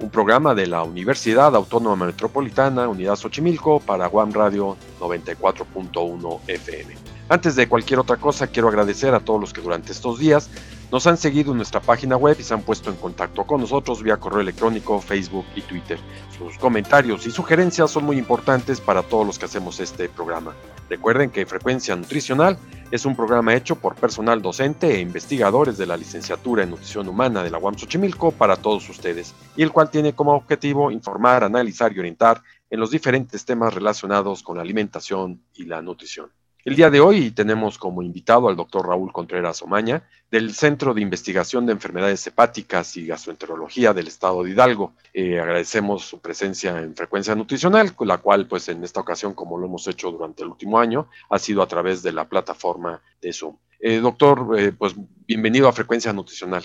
un programa de la Universidad Autónoma Metropolitana, Unidad Xochimilco, para Guam Radio 94.1 FM. Antes de cualquier otra cosa, quiero agradecer a todos los que durante estos días nos han seguido en nuestra página web y se han puesto en contacto con nosotros vía correo electrónico, Facebook y Twitter. Sus comentarios y sugerencias son muy importantes para todos los que hacemos este programa. Recuerden que Frecuencia Nutricional es un programa hecho por personal docente e investigadores de la licenciatura en nutrición humana de la UAM Xochimilco para todos ustedes, y el cual tiene como objetivo informar, analizar y orientar en los diferentes temas relacionados con la alimentación y la nutrición. El día de hoy tenemos como invitado al doctor Raúl Contreras Omaña, del Centro de Investigación de Enfermedades Hepáticas y Gastroenterología del Estado de Hidalgo. Eh, agradecemos su presencia en Frecuencia Nutricional, con la cual, pues en esta ocasión, como lo hemos hecho durante el último año, ha sido a través de la plataforma de Zoom. Eh, doctor, eh, pues bienvenido a Frecuencia Nutricional.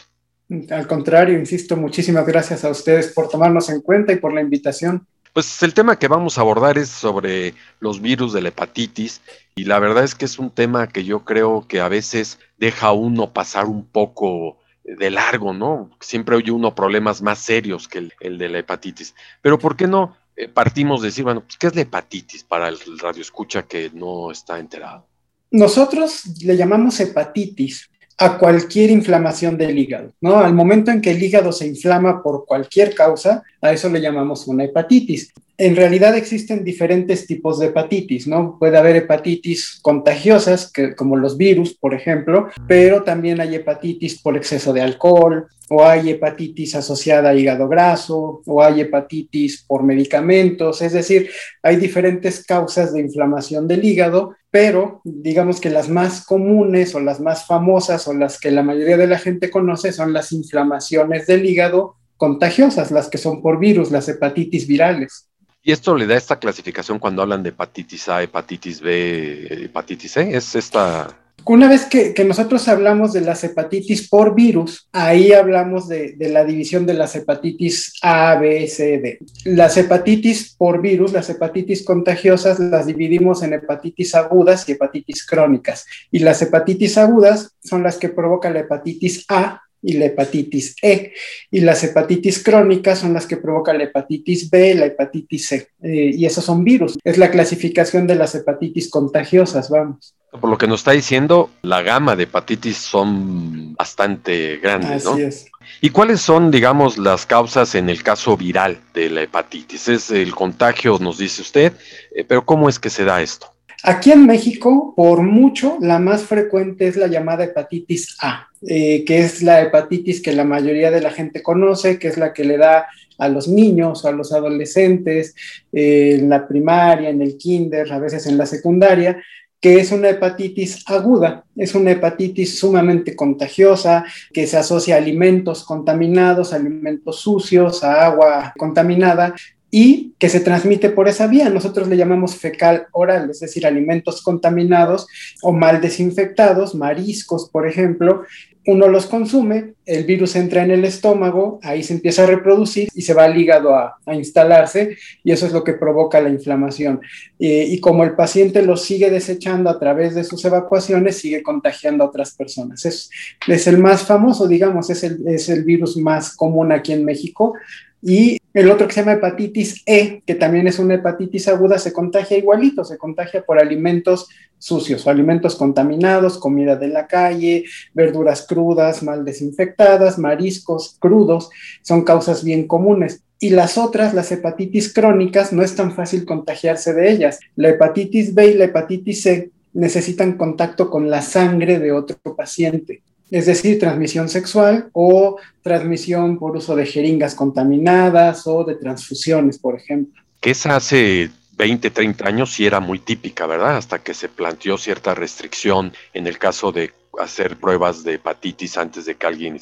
Al contrario, insisto, muchísimas gracias a ustedes por tomarnos en cuenta y por la invitación. Pues el tema que vamos a abordar es sobre los virus de la hepatitis y la verdad es que es un tema que yo creo que a veces deja a uno pasar un poco de largo, ¿no? Siempre oye uno problemas más serios que el, de la hepatitis. Pero ¿por qué no eh, partimos de decir, bueno, pues, ¿qué es la hepatitis para el radio escucha que no está enterado? Nosotros le llamamos hepatitis a cualquier inflamación del hígado, ¿no? Al momento en que el hígado se inflama por cualquier causa, a eso le llamamos una hepatitis. En realidad existen diferentes tipos de hepatitis, ¿no? Puede haber hepatitis contagiosas, que, como los virus, por ejemplo, pero también hay hepatitis por exceso de alcohol, o hay hepatitis asociada a hígado graso, o hay hepatitis por medicamentos, es decir, hay diferentes causas de inflamación del hígado, pero digamos que las más comunes o las más famosas o las que la mayoría de la gente conoce son las inflamaciones del hígado contagiosas, las que son por virus, las hepatitis virales. Y esto le da esta clasificación cuando hablan de hepatitis A, hepatitis B, hepatitis C. Es esta. Una vez que, nosotros hablamos de las hepatitis por virus, ahí hablamos de, de, la división de las hepatitis A, B, C, D. Las hepatitis por virus, las hepatitis contagiosas, las dividimos en hepatitis agudas y hepatitis crónicas. Y las hepatitis agudas son las que provocan la hepatitis A, y la hepatitis E. Y las hepatitis crónicas son las que provocan la hepatitis B, la hepatitis C. Eh, y esos son virus. Es la clasificación de las hepatitis contagiosas, vamos. Por lo que nos está diciendo, la gama de hepatitis son bastante grandes, Así es. ¿Y cuáles son, digamos, las causas en el caso viral de la hepatitis? Es el contagio, nos dice usted, eh, pero ¿cómo es que se da esto? Aquí en México, por mucho, la más frecuente es la llamada hepatitis A, eh, que es la hepatitis que la mayoría de la gente conoce, que es la que le da a los niños o a los adolescentes eh, en la primaria, en el kinder, a veces en la secundaria, que es una hepatitis aguda, es una hepatitis sumamente contagiosa, que se asocia a alimentos contaminados, alimentos sucios, a agua contaminada, y que se transmite por esa vía. Nosotros le llamamos fecal oral, es decir, alimentos contaminados o mal desinfectados, mariscos, por ejemplo. Uno los consume, el virus entra en el estómago, ahí se empieza a reproducir y se va al hígado a, instalarse y eso es lo que provoca la inflamación. y como el paciente lo sigue desechando a través de sus evacuaciones, sigue contagiando a otras personas. Es, es el más famoso, digamos, es el, es el virus más común aquí en México y el otro que se llama hepatitis E, que también es una hepatitis aguda, se contagia igualito, se contagia por alimentos sucios alimentos contaminados, comida de la calle, verduras crudas, mal desinfectadas, mariscos crudos, son causas bien comunes. Y las otras, las hepatitis crónicas, no es tan fácil contagiarse de ellas. La hepatitis B y la hepatitis C necesitan contacto con la sangre de otro paciente es decir, transmisión sexual o transmisión por uso de jeringas contaminadas o de transfusiones, por ejemplo. Que esa hace 20, 30 años sí era muy típica, ¿verdad? Hasta que se planteó cierta restricción en el caso de hacer pruebas de hepatitis antes de que alguien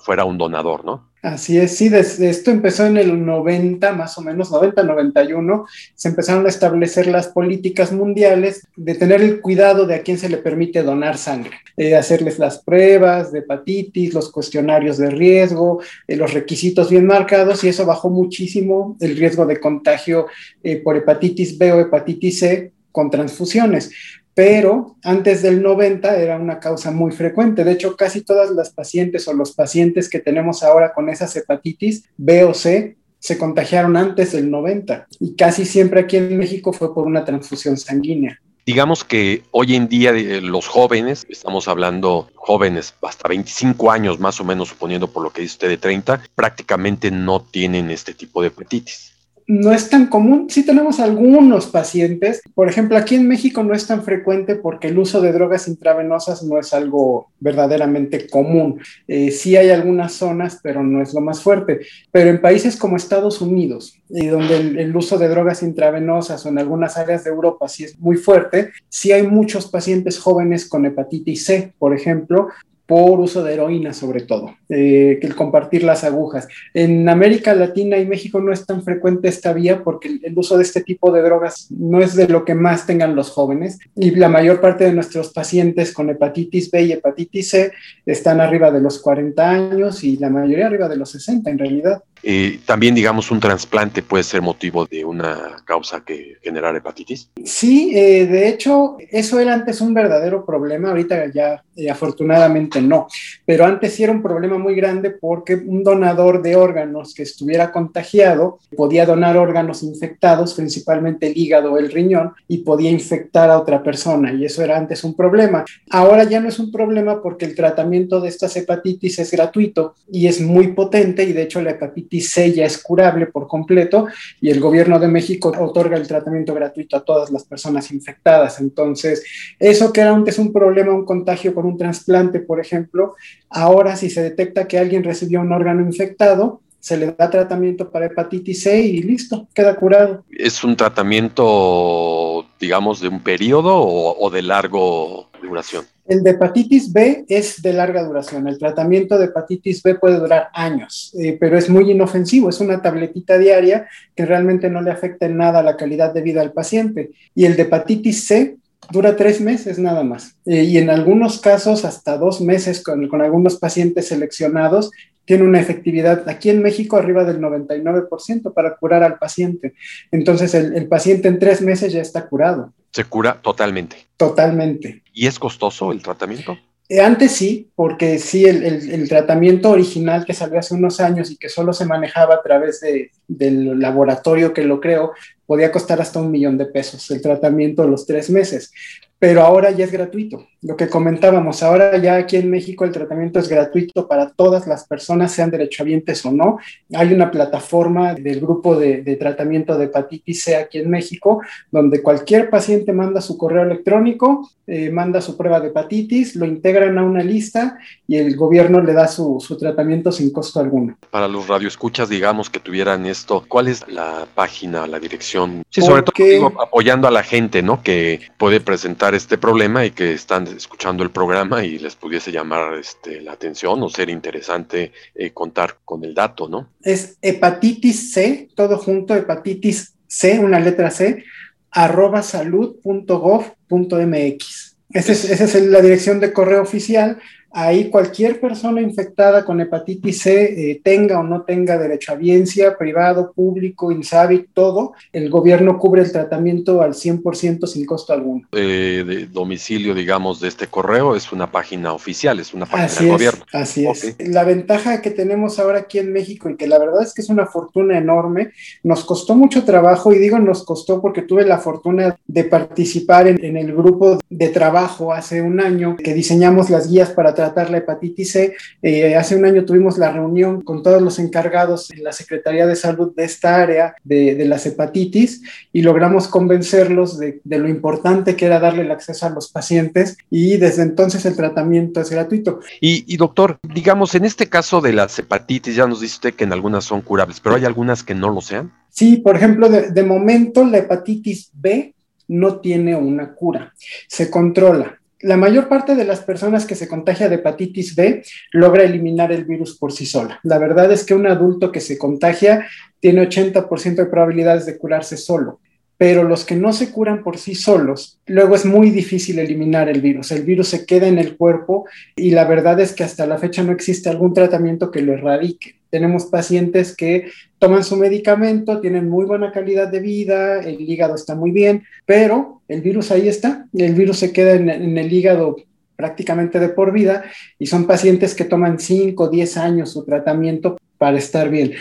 fuera un donador, ¿no? Así es, sí, desde esto empezó en el 90, más o menos, 90-91, se empezaron a establecer las políticas mundiales de tener el cuidado de a quién se le permite donar sangre, eh, hacerles las pruebas de hepatitis, los cuestionarios de riesgo, eh, los requisitos bien marcados y eso bajó muchísimo el riesgo de contagio eh, por hepatitis B o hepatitis C con transfusiones pero antes del 90 era una causa muy frecuente. De hecho, casi todas las pacientes o los pacientes que tenemos ahora con esas hepatitis B o C se contagiaron antes del 90 y casi siempre aquí en México fue por una transfusión sanguínea. Digamos que hoy en día eh, los jóvenes, estamos hablando jóvenes hasta 25 años más o menos, suponiendo por lo que dice usted de 30, prácticamente no tienen este tipo de hepatitis no es tan común. Sí tenemos algunos pacientes. Por ejemplo, aquí en México no es tan frecuente porque el uso de drogas intravenosas no es algo verdaderamente común. Eh, sí hay algunas zonas, pero no es lo más fuerte. Pero en países como Estados Unidos, y donde el, el, uso de drogas intravenosas o en algunas áreas de Europa sí es muy fuerte, sí hay muchos pacientes jóvenes con hepatitis C, por ejemplo, por uso de heroína sobre todo, eh, el compartir las agujas. En América Latina y México no es tan frecuente esta vía porque el, uso de este tipo de drogas no es de lo que más tengan los jóvenes y la mayor parte de nuestros pacientes con hepatitis B y hepatitis C están arriba de los 40 años y la mayoría arriba de los 60 en realidad. Eh, también, digamos, un trasplante puede ser motivo de una causa que generar hepatitis. Sí, eh, de hecho, eso era antes un verdadero problema, ahorita ya eh, afortunadamente no, pero antes sí era un problema muy grande porque un donador de órganos que estuviera contagiado podía donar órganos infectados, principalmente el hígado o el riñón, y podía infectar a otra persona, y eso era antes un problema. Ahora ya no es un problema porque el tratamiento de estas hepatitis es gratuito y es muy potente, y de hecho la hepatitis C ya es curable por completo y el gobierno de México otorga el tratamiento gratuito a todas las personas infectadas. Entonces, eso que era antes un problema, un contagio con un trasplante, por ejemplo, ahora si se detecta que alguien recibió un órgano infectado, se le da tratamiento para hepatitis C y listo, queda curado. ¿Es un tratamiento, digamos, de un periodo o, o de largo duración? El de hepatitis B es de larga duración. El tratamiento de hepatitis B puede durar años, eh, pero es muy inofensivo. Es una tabletita diaria que realmente no le afecta en nada la calidad de vida al paciente. Y el de hepatitis C dura tres meses nada más. Eh, y en algunos casos hasta dos meses con, con algunos pacientes seleccionados tiene una efectividad aquí en México arriba del 99% para curar al paciente. Entonces el, el, paciente en tres meses ya está curado. Se cura totalmente. Totalmente. ¿Y es costoso el tratamiento? Eh, antes sí, porque sí, el, el, el, tratamiento original que salió hace unos años y que solo se manejaba a través de, del laboratorio que lo creó, podía costar hasta un millón de pesos el tratamiento de los tres meses pero ahora ya es gratuito. Lo que comentábamos, ahora ya aquí en México el tratamiento es gratuito para todas las personas, sean derechohabientes o no. Hay una plataforma del grupo de, de, tratamiento de hepatitis C aquí en México, donde cualquier paciente manda su correo electrónico, eh, manda su prueba de hepatitis, lo integran a una lista y el gobierno le da su, su tratamiento sin costo alguno. Para los radioescuchas, digamos que tuvieran esto, ¿cuál es la página, la dirección? Sí, sobre Porque... todo digo, apoyando a la gente, ¿no? Que puede presentar este problema y que están escuchando el programa y les pudiese llamar este, la atención o ser interesante eh, contar con el dato, ¿no? Es hepatitis C, todo junto, hepatitis C, una letra C, arroba salud.gov.mx. Esa es, esa es la dirección de correo oficial Ahí cualquier persona infectada con hepatitis C, eh, tenga o no tenga derecho a biencia, privado, público, INSABI, todo, el gobierno cubre el tratamiento al 100% sin costo alguno. Eh, de domicilio, digamos, de este correo es una página oficial, es una página así del es, gobierno. Así okay. es. La ventaja que tenemos ahora aquí en México y que la verdad es que es una fortuna enorme, nos costó mucho trabajo y digo nos costó porque tuve la fortuna de participar en, en el grupo de trabajo hace un año que diseñamos las guías para tratar la hepatitis C. Eh, hace un año tuvimos la reunión con todos los encargados en la Secretaría de Salud de esta área de, de las hepatitis y logramos convencerlos de, de, lo importante que era darle el acceso a los pacientes y desde entonces el tratamiento es gratuito. Y, y doctor, digamos, en este caso de las hepatitis, ya nos dice usted que en algunas son curables, pero hay algunas que no lo sean. Sí, por ejemplo, de, de momento la hepatitis B no tiene una cura, se controla la mayor parte de las personas que se contagia de hepatitis B logra eliminar el virus por sí sola. La verdad es que un adulto que se contagia tiene 80% de probabilidades de curarse solo pero los que no se curan por sí solos, luego es muy difícil eliminar el virus. El virus se queda en el cuerpo y la verdad es que hasta la fecha no existe algún tratamiento que lo erradique. Tenemos pacientes que toman su medicamento, tienen muy buena calidad de vida, el hígado está muy bien, pero el virus ahí está, el virus se queda en, el hígado prácticamente de por vida y son pacientes que toman 5 o 10 años su tratamiento para estar bien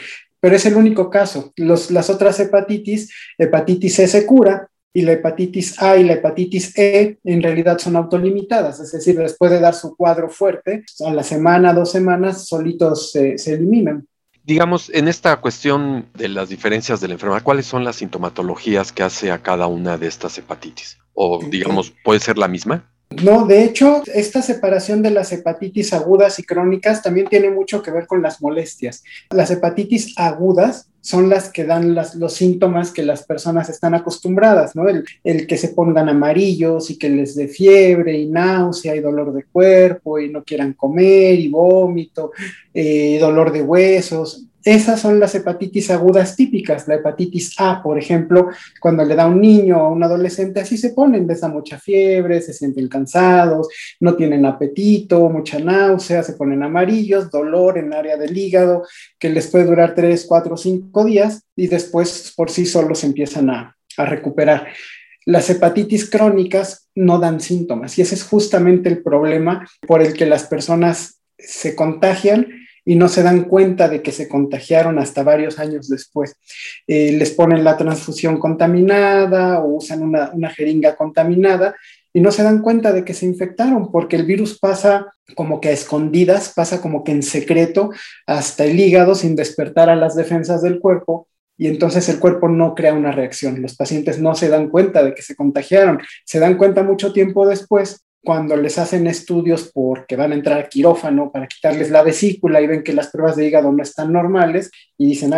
pero es el único caso. las otras hepatitis, hepatitis C se cura y la hepatitis A y la hepatitis E en realidad son autolimitadas, es decir, después de dar su cuadro fuerte, a la semana, dos semanas, solitos se, se eliminan. Digamos, en esta cuestión de las diferencias de la enfermedad, ¿cuáles son las sintomatologías que hace a cada una de estas hepatitis? O digamos, ¿puede ser la misma? No, de hecho, esta separación de las hepatitis agudas y crónicas también tiene mucho que ver con las molestias. Las hepatitis agudas son las que dan los síntomas que las personas están acostumbradas, ¿no? El, que se pongan amarillos y que les dé fiebre y náusea y dolor de cuerpo y no quieran comer y vómito, eh, dolor de huesos. Esas son las hepatitis agudas típicas. La hepatitis A, por ejemplo, cuando le da a un niño o a un adolescente, así se ponen, les da mucha fiebre, se sienten cansados, no tienen apetito, mucha náusea, se ponen amarillos, dolor en área del hígado, que les puede durar 3, 4, 5 días y después por sí solos empiezan a, a recuperar. Las hepatitis crónicas no dan síntomas y ese es justamente el problema por el que las personas se contagian y no se dan cuenta de que se contagiaron hasta varios años después. Eh, les ponen la transfusión contaminada o usan una, una jeringa contaminada y no se dan cuenta de que se infectaron porque el virus pasa como que a escondidas, pasa como que en secreto hasta el hígado sin despertar a las defensas del cuerpo y entonces el cuerpo no crea una reacción. Los pacientes no se dan cuenta de que se contagiaron, se dan cuenta mucho tiempo después cuando les hacen estudios porque van a entrar a quirófano para quitarles la vesícula y ven que las pruebas de hígado no están normales y dicen,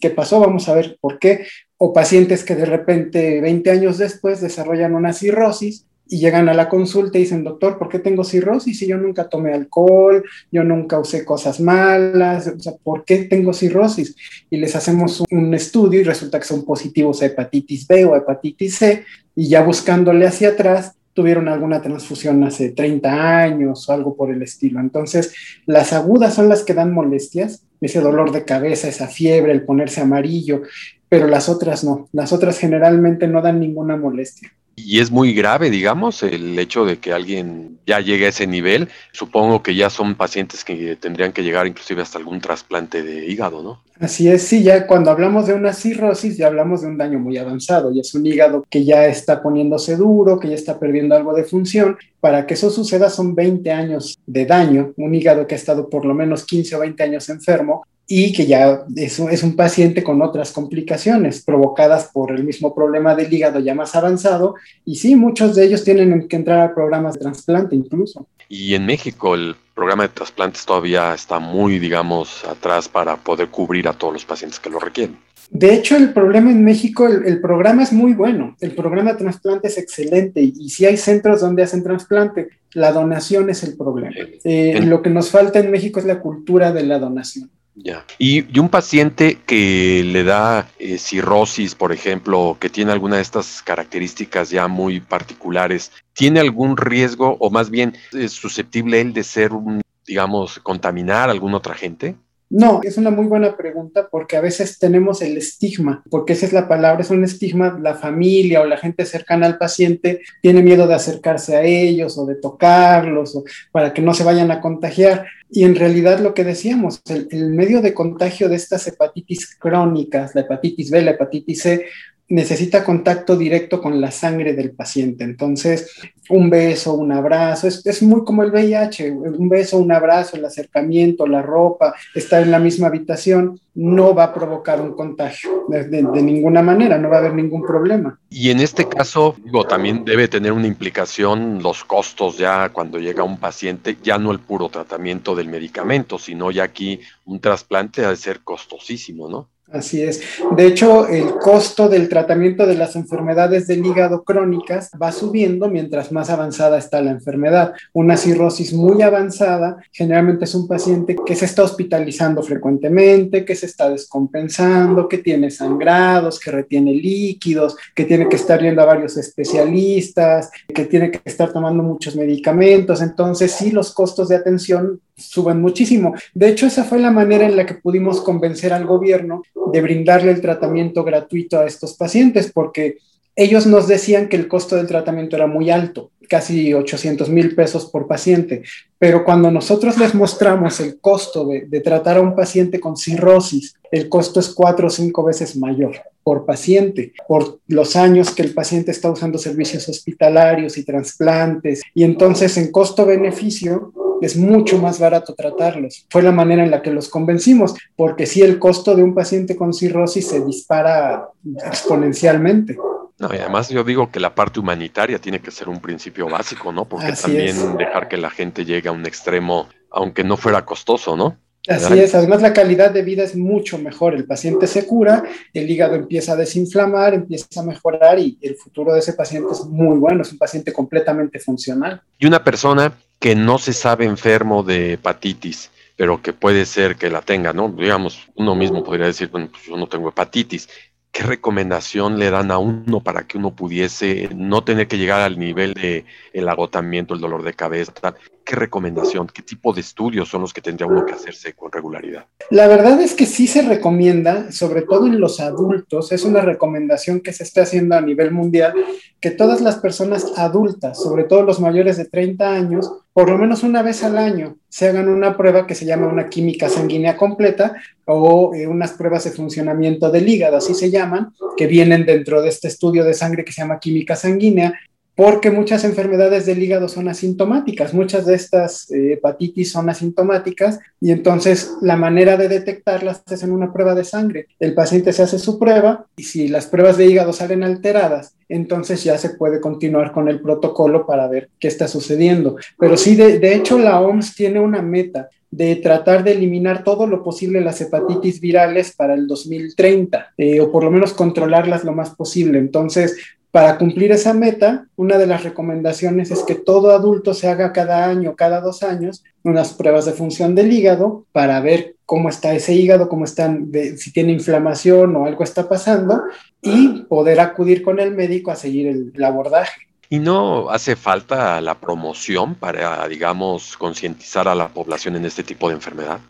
¿qué pasó? Vamos a ver por qué. O pacientes que de repente 20 años después desarrollan una cirrosis y llegan a la consulta y dicen, doctor, ¿por qué tengo cirrosis si yo nunca tomé alcohol, yo nunca usé cosas malas? ¿por qué tengo cirrosis? Y les hacemos un estudio y resulta que son positivos a hepatitis B o hepatitis C y ya buscándole hacia atrás tuvieron alguna transfusión hace 30 años o algo por el estilo. Entonces, las agudas son las que dan molestias, ese dolor de cabeza, esa fiebre, el ponerse amarillo, pero las otras no. Las otras generalmente no dan ninguna molestia. Y es muy grave, digamos, el hecho de que alguien ya llegue a ese nivel. Supongo que ya son pacientes que tendrían que llegar inclusive hasta algún trasplante de hígado, ¿no? Así es, sí, ya cuando hablamos de una cirrosis ya hablamos de un daño muy avanzado, y es un hígado que ya está poniéndose duro, que ya está perdiendo algo de función. Para que eso suceda son 20 años de daño, un hígado que ha estado por lo menos 15 o 20 años enfermo y que ya es un, es un paciente con otras complicaciones provocadas por el mismo problema del hígado ya más avanzado. Y sí, muchos de ellos tienen que entrar a programas de trasplante incluso. Y en México el programa de trasplantes todavía está muy, digamos, atrás para poder cubrir a todos los pacientes que lo requieren. De hecho, el problema en México, el, programa es muy bueno, el programa de trasplante es excelente y, si hay centros donde hacen trasplante, la donación es el problema. Eh, lo que nos falta en México es la cultura de la donación. Ya. Y, un paciente que le da eh, cirrosis, por ejemplo, que tiene alguna de estas características ya muy particulares, ¿tiene algún riesgo o más bien es susceptible él de ser un, digamos, contaminar a alguna otra gente? No, es una muy buena pregunta porque a veces tenemos el estigma, porque esa es la palabra, es un estigma, la familia o la gente cercana al paciente tiene miedo de acercarse a ellos o de tocarlos o para que no se vayan a contagiar. Y en realidad lo que decíamos, el, el medio de contagio de estas hepatitis crónicas, la hepatitis B, la hepatitis C, necesita contacto directo con la sangre del paciente. Entonces, un beso, un abrazo, es, muy como el VIH, un beso, un abrazo, el acercamiento, la ropa, estar en la misma habitación, no va a provocar un contagio de, ninguna manera, no va a haber ningún problema. Y en este caso, digo, también debe tener una implicación los costos ya cuando llega un paciente, ya no el puro tratamiento del medicamento, sino ya aquí un trasplante ha de ser costosísimo, ¿no? Así es. De hecho, el costo del tratamiento de las enfermedades del hígado crónicas va subiendo mientras más avanzada está la enfermedad. Una cirrosis muy avanzada generalmente es un paciente que se está hospitalizando frecuentemente, que se está descompensando, que tiene sangrados, que retiene líquidos, que tiene que estar yendo a varios especialistas, que tiene que estar tomando muchos medicamentos. Entonces, sí, los costos de atención suben muchísimo. De hecho, esa fue la manera en la que pudimos convencer al gobierno de brindarle el tratamiento gratuito a estos pacientes, porque ellos nos decían que el costo del tratamiento era muy alto, casi 800 mil pesos por paciente, pero cuando nosotros les mostramos el costo de, de, tratar a un paciente con cirrosis, el costo es cuatro o cinco veces mayor por paciente, por los años que el paciente está usando servicios hospitalarios y trasplantes, y entonces en costo-beneficio es mucho más barato tratarlos. Fue la manera en la que los convencimos, porque si el costo de un paciente con cirrosis se dispara exponencialmente. No, y además yo digo que la parte humanitaria tiene que ser un principio básico, ¿no? Porque también dejar que la gente llegue a un extremo, aunque no fuera costoso, ¿no? Así es, además la calidad de vida es mucho mejor. El paciente se cura, el hígado empieza a desinflamar, empieza a mejorar y el futuro de ese paciente es muy bueno, es un paciente completamente funcional. Y una persona que no se sabe enfermo de hepatitis, pero que puede ser que la tenga, ¿no? Digamos, uno mismo podría decir, bueno, pues yo no tengo hepatitis. ¿Qué recomendación le dan a uno para que uno pudiese no tener que llegar al nivel de el agotamiento, el dolor de cabeza, tal? ¿Qué recomendación, qué tipo de estudios son los que tendría uno que hacerse con regularidad? La verdad es que sí se recomienda, sobre todo en los adultos, es una recomendación que se está haciendo a nivel mundial, que todas las personas adultas, sobre todo los mayores de 30 años, por lo menos una vez al año se hagan una prueba que se llama una química sanguínea completa o eh, unas pruebas de funcionamiento del hígado, así se llaman, que vienen dentro de este estudio de sangre que se llama química sanguínea, porque muchas enfermedades del hígado son asintomáticas, muchas de estas eh, hepatitis son asintomáticas y entonces la manera de detectarlas es en una prueba de sangre. El paciente se hace su prueba y si las pruebas de hígado salen alteradas, entonces ya se puede continuar con el protocolo para ver qué está sucediendo. Pero sí, de, hecho la OMS tiene una meta de tratar de eliminar todo lo posible las hepatitis virales para el 2030, eh, o por lo menos controlarlas lo más posible. Entonces, para cumplir esa meta, una de las recomendaciones es que todo adulto se haga cada año, cada dos años, unas pruebas de función del hígado para ver cómo está ese hígado, cómo están, si tiene inflamación o algo está pasando, y poder acudir con el médico a seguir el abordaje. ¿Y no hace falta la promoción para, digamos, concientizar a la población en este tipo de enfermedad?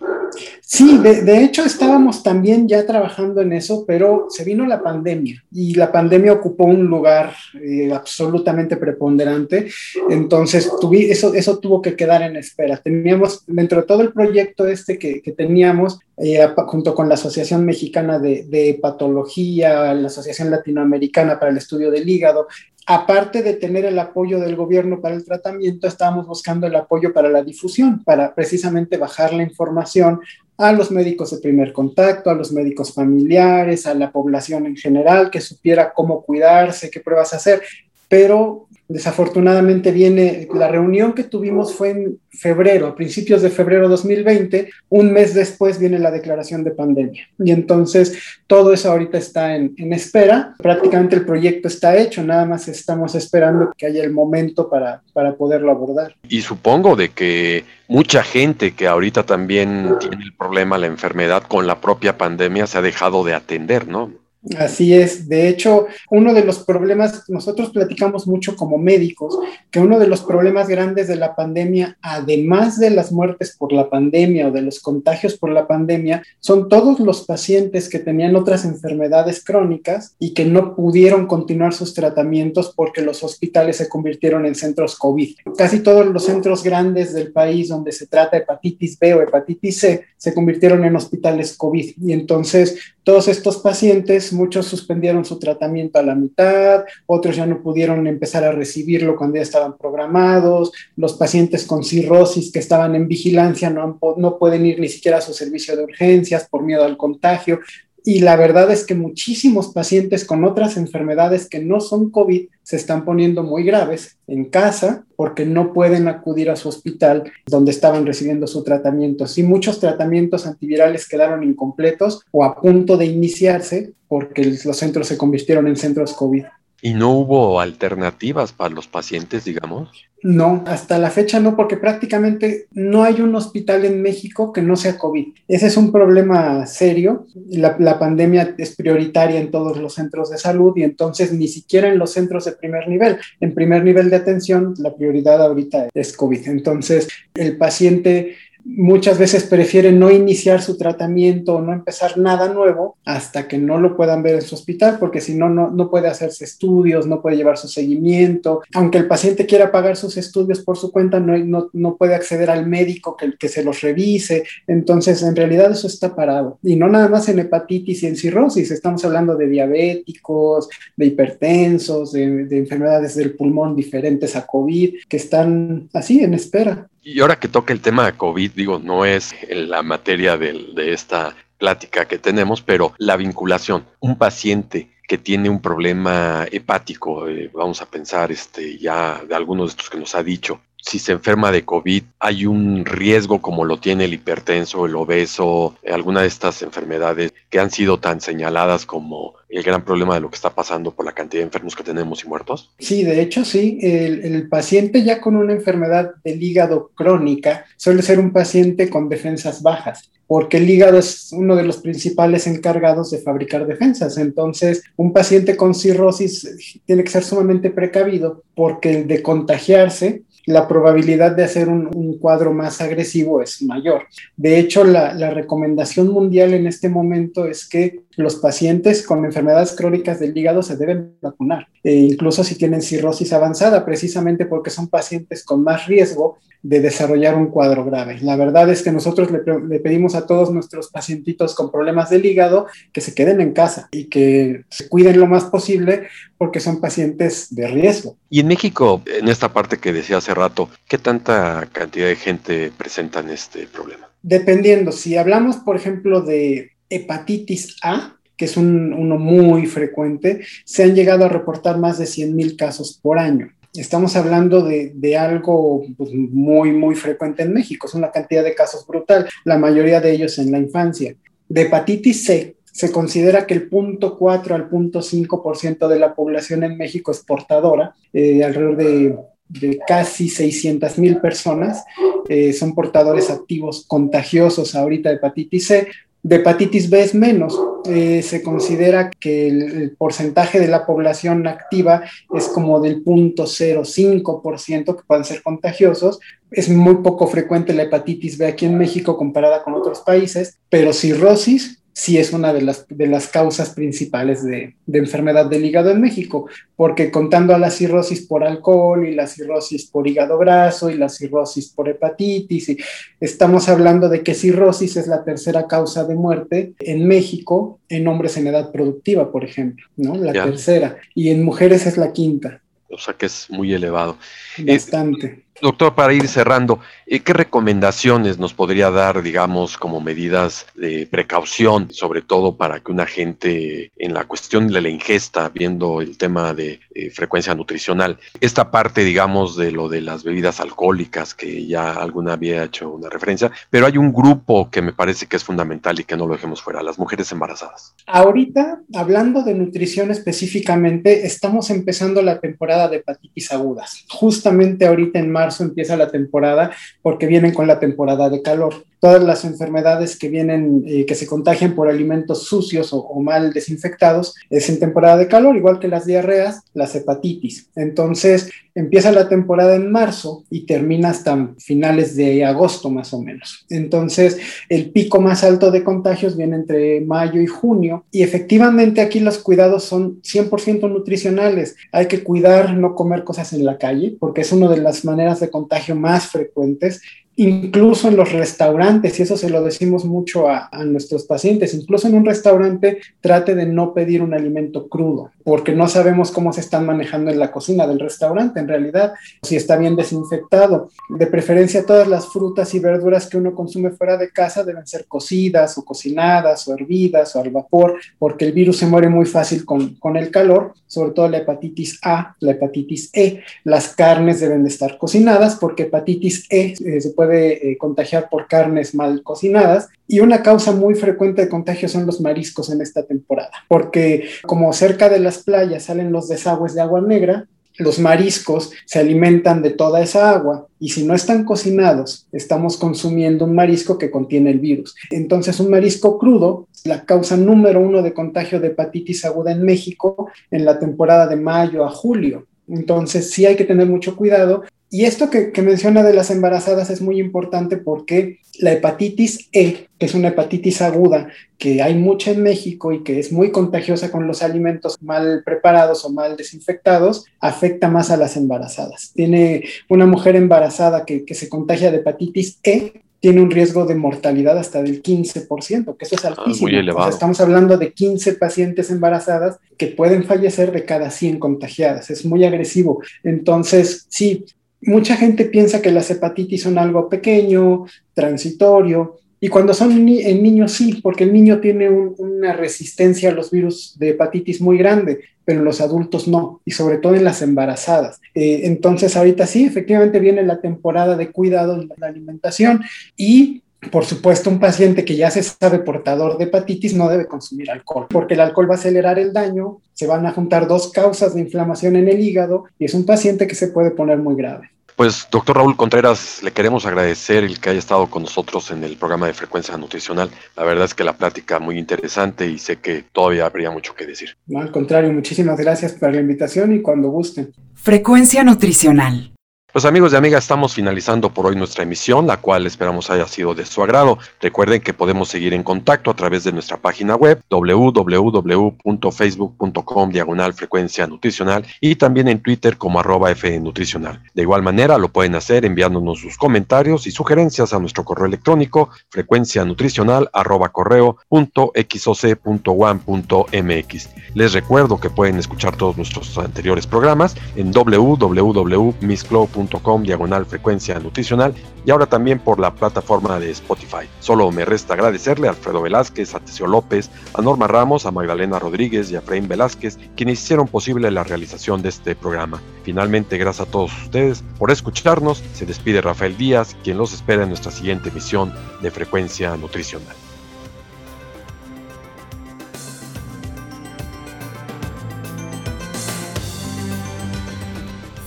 Sí, de, hecho estábamos también ya trabajando en eso, pero se vino la pandemia y la pandemia ocupó un lugar eh, absolutamente preponderante. Entonces, eso, eso tuvo que quedar en espera. Teníamos, dentro de todo el proyecto este que, teníamos, eh, junto con la Asociación Mexicana de, de Hepatología, la Asociación Latinoamericana para el Estudio del Hígado, aparte de tener el apoyo del gobierno para el tratamiento, estábamos buscando el apoyo para la difusión, para precisamente bajar la información a los médicos de primer contacto, a los médicos familiares, a la población en general, que supiera cómo cuidarse, qué pruebas hacer. Pero Desafortunadamente viene, la reunión que tuvimos fue en febrero, a principios de febrero 2020, un mes después viene la declaración de pandemia. Y entonces todo eso ahorita está en, espera, prácticamente el proyecto está hecho, nada más estamos esperando que haya el momento para, para poderlo abordar. Y supongo de que mucha gente que ahorita también tiene el problema, la enfermedad con la propia pandemia, se ha dejado de atender, ¿no? Así es. De hecho, uno de los problemas, nosotros platicamos mucho como médicos, que uno de los problemas grandes de la pandemia, además de las muertes por la pandemia o de los contagios por la pandemia, son todos los pacientes que tenían otras enfermedades crónicas y que no pudieron continuar sus tratamientos porque los hospitales se convirtieron en centros COVID. Casi todos los centros grandes del país donde se trata hepatitis B o hepatitis C se convirtieron en hospitales COVID. Y entonces todos estos pacientes, muchos suspendieron su tratamiento a la mitad, otros ya no pudieron empezar a recibirlo cuando ya estaban programados, los pacientes con cirrosis que estaban en vigilancia no, no pueden ir ni siquiera a su servicio de urgencias por miedo al contagio. Y la verdad es que muchísimos pacientes con otras enfermedades que no son COVID se están poniendo muy graves en casa porque no pueden acudir a su hospital donde estaban recibiendo su tratamiento. Sí, muchos tratamientos antivirales quedaron incompletos o a punto de iniciarse porque los centros se convirtieron en centros COVID. ¿Y no hubo alternativas para los pacientes, digamos? No, hasta la fecha no, porque prácticamente no hay un hospital en México que no sea COVID. Ese es un problema serio. La, pandemia es prioritaria en todos los centros de salud y entonces ni siquiera en los centros de primer nivel. En primer nivel de atención, la prioridad ahorita es COVID. Entonces, el paciente muchas veces prefieren no iniciar su tratamiento o no empezar nada nuevo hasta que no lo puedan ver en su hospital, porque si no, no puede hacerse estudios, no puede llevar su seguimiento. Aunque el paciente quiera pagar sus estudios por su cuenta, no, no, no puede acceder al médico que, que se los revise. Entonces, en realidad eso está parado. Y no nada más en hepatitis y en cirrosis, estamos hablando de diabéticos, de hipertensos, de, de enfermedades del pulmón diferentes a COVID, que están así en espera. Y ahora que toca el tema de COVID, digo, no es la materia de, de esta plática que tenemos, pero la vinculación, un paciente que tiene un problema hepático, eh, vamos a pensar este, ya de algunos de estos que nos ha dicho, si se enferma de COVID, hay un riesgo como lo tiene el hipertenso, el obeso, alguna de estas enfermedades que han sido tan señaladas como el gran problema de lo que está pasando por la cantidad de enfermos que tenemos y muertos? Sí, de hecho sí. El, paciente ya con una enfermedad del hígado crónica suele ser un paciente con defensas bajas, porque el hígado es uno de los principales encargados de fabricar defensas. Entonces, un paciente con cirrosis tiene que ser sumamente precavido porque el de contagiarse la probabilidad de hacer un, cuadro más agresivo es mayor. De hecho, la, la, recomendación mundial en este momento es que los pacientes con enfermedades crónicas del hígado se deben vacunar, e incluso si tienen cirrosis avanzada, precisamente porque son pacientes con más riesgo de desarrollar un cuadro grave. La verdad es que nosotros le, le, pedimos a todos nuestros pacientitos con problemas del hígado que se queden en casa y que se cuiden lo más posible porque son pacientes de riesgo. Y en México, en esta parte que decía hace rato, ¿qué tanta cantidad de gente presentan este problema? Dependiendo, si hablamos, por ejemplo, de hepatitis A, que es un, uno muy frecuente, se han llegado a reportar más de 100 mil casos por año. Estamos hablando de, algo pues, muy, muy frecuente en México. Es una cantidad de casos brutal, la mayoría de ellos en la infancia. De hepatitis C, se considera que el 0.4 al 0.5% de la población en México es portadora, eh, alrededor de, de, casi 600 mil personas eh, son portadores activos contagiosos ahorita de hepatitis C, de hepatitis B es menos. Eh, se considera que el, el, porcentaje de la población activa es como del 0.05% que pueden ser contagiosos. Es muy poco frecuente la hepatitis B aquí en México comparada con otros países, pero cirrosis sí es una de las, de las causas principales de, de, enfermedad del hígado en México, porque contando a la cirrosis por alcohol y la cirrosis por hígado graso y la cirrosis por hepatitis, y estamos hablando de que cirrosis es la tercera causa de muerte en México en hombres en edad productiva, por ejemplo, ¿no? La ya. tercera, y en mujeres es la quinta. O sea que es muy elevado. Bastante. Eh, Doctor, para ir cerrando, eh, ¿qué recomendaciones nos podría dar, digamos, como medidas de precaución, sobre todo para que una gente en la cuestión de la ingesta, viendo el tema de eh, frecuencia nutricional, esta parte, digamos, de lo de las bebidas alcohólicas, que ya alguna había hecho una referencia, pero hay un grupo que me parece que es fundamental y que no lo dejemos fuera, las mujeres embarazadas. Ahorita, hablando de nutrición específicamente, estamos empezando la temporada de hepatitis agudas. Justamente ahorita en marzo marzo empieza la temporada porque vienen con la temporada de calor. Todas las enfermedades que vienen, eh, que se contagian por alimentos sucios o, o, mal desinfectados, es en temporada de calor, igual que las diarreas, las hepatitis. Entonces, empieza la temporada en marzo y termina hasta finales de agosto más o menos. Entonces, el pico más alto de contagios viene entre mayo y junio y efectivamente aquí los cuidados son 100% nutricionales. Hay que cuidar no comer cosas en la calle porque es una de las maneras de contagio más frecuentes incluso en los restaurantes, y eso se lo decimos mucho a, nuestros pacientes, incluso en un restaurante trate de no pedir un alimento crudo, porque no sabemos cómo se están manejando en la cocina del restaurante, en realidad, si está bien desinfectado. De preferencia, todas las frutas y verduras que uno consume fuera de casa deben ser cocidas o cocinadas o hervidas o al vapor, porque el virus se muere muy fácil con, con el calor, sobre todo la hepatitis A, la hepatitis E. Las carnes deben de estar cocinadas porque hepatitis E eh, se puede puede eh, contagiar por carnes mal cocinadas. Y una causa muy frecuente de contagio son los mariscos en esta temporada, porque como cerca de las playas salen los desagües de agua negra, los mariscos se alimentan de toda esa agua y si no están cocinados, estamos consumiendo un marisco que contiene el virus. Entonces, un marisco crudo, la causa número uno de contagio de hepatitis aguda en México en la temporada de mayo a julio. Entonces, sí hay que tener mucho cuidado y esto que, menciona de las embarazadas es muy importante porque la hepatitis E, que es una hepatitis aguda, que hay mucha en México y que es muy contagiosa con los alimentos mal preparados o mal desinfectados, afecta más a las embarazadas. Tiene una mujer embarazada que, se contagia de hepatitis E, tiene un riesgo de mortalidad hasta del 15%, que eso es ah, altísimo. muy elevado. estamos hablando de 15 pacientes embarazadas que pueden fallecer de cada 100 contagiadas. Es muy agresivo. Entonces, sí, mucha gente piensa que las hepatitis son algo pequeño, transitorio, y cuando son en niños sí, porque el niño tiene una resistencia a los virus de hepatitis muy grande, pero en los adultos no, y sobre todo en las embarazadas. Eh, entonces ahorita sí, efectivamente viene la temporada de cuidado en la alimentación y por supuesto, un paciente que ya se sabe portador de hepatitis no debe consumir alcohol, porque el alcohol va a acelerar el daño, se van a juntar dos causas de inflamación en el hígado y es un paciente que se puede poner muy grave. Pues, doctor Raúl Contreras, le queremos agradecer el que haya estado con nosotros en el programa de frecuencia nutricional. La verdad es que la plática muy interesante y sé que todavía habría mucho que decir. No, al contrario, muchísimas gracias por la invitación y cuando gusten. Frecuencia nutricional. Pues amigos y amigas, estamos finalizando por hoy nuestra emisión, la cual esperamos haya sido de su agrado. Recuerden que podemos seguir en contacto a través de nuestra página web www.facebook.com diagonal frecuencia nutricional y también en Twitter como arroba nutricional. De igual manera lo pueden hacer enviándonos sus comentarios y sugerencias a nuestro correo electrónico frecuencia nutricional arroba. Les recuerdo que pueden escuchar todos nuestros anteriores programas en www.misclo.com com diagonal frecuencia nutricional y ahora también por la plataforma de Spotify. Solo me resta agradecerle a Alfredo Velázquez, a Teseo López, a Norma Ramos, a Magdalena Rodríguez y a Efraín Velázquez, quienes hicieron posible la realización de este programa. Finalmente, gracias a todos ustedes por escucharnos. Se despide Rafael Díaz, quien los espera en nuestra siguiente emisión de Frecuencia Nutricional.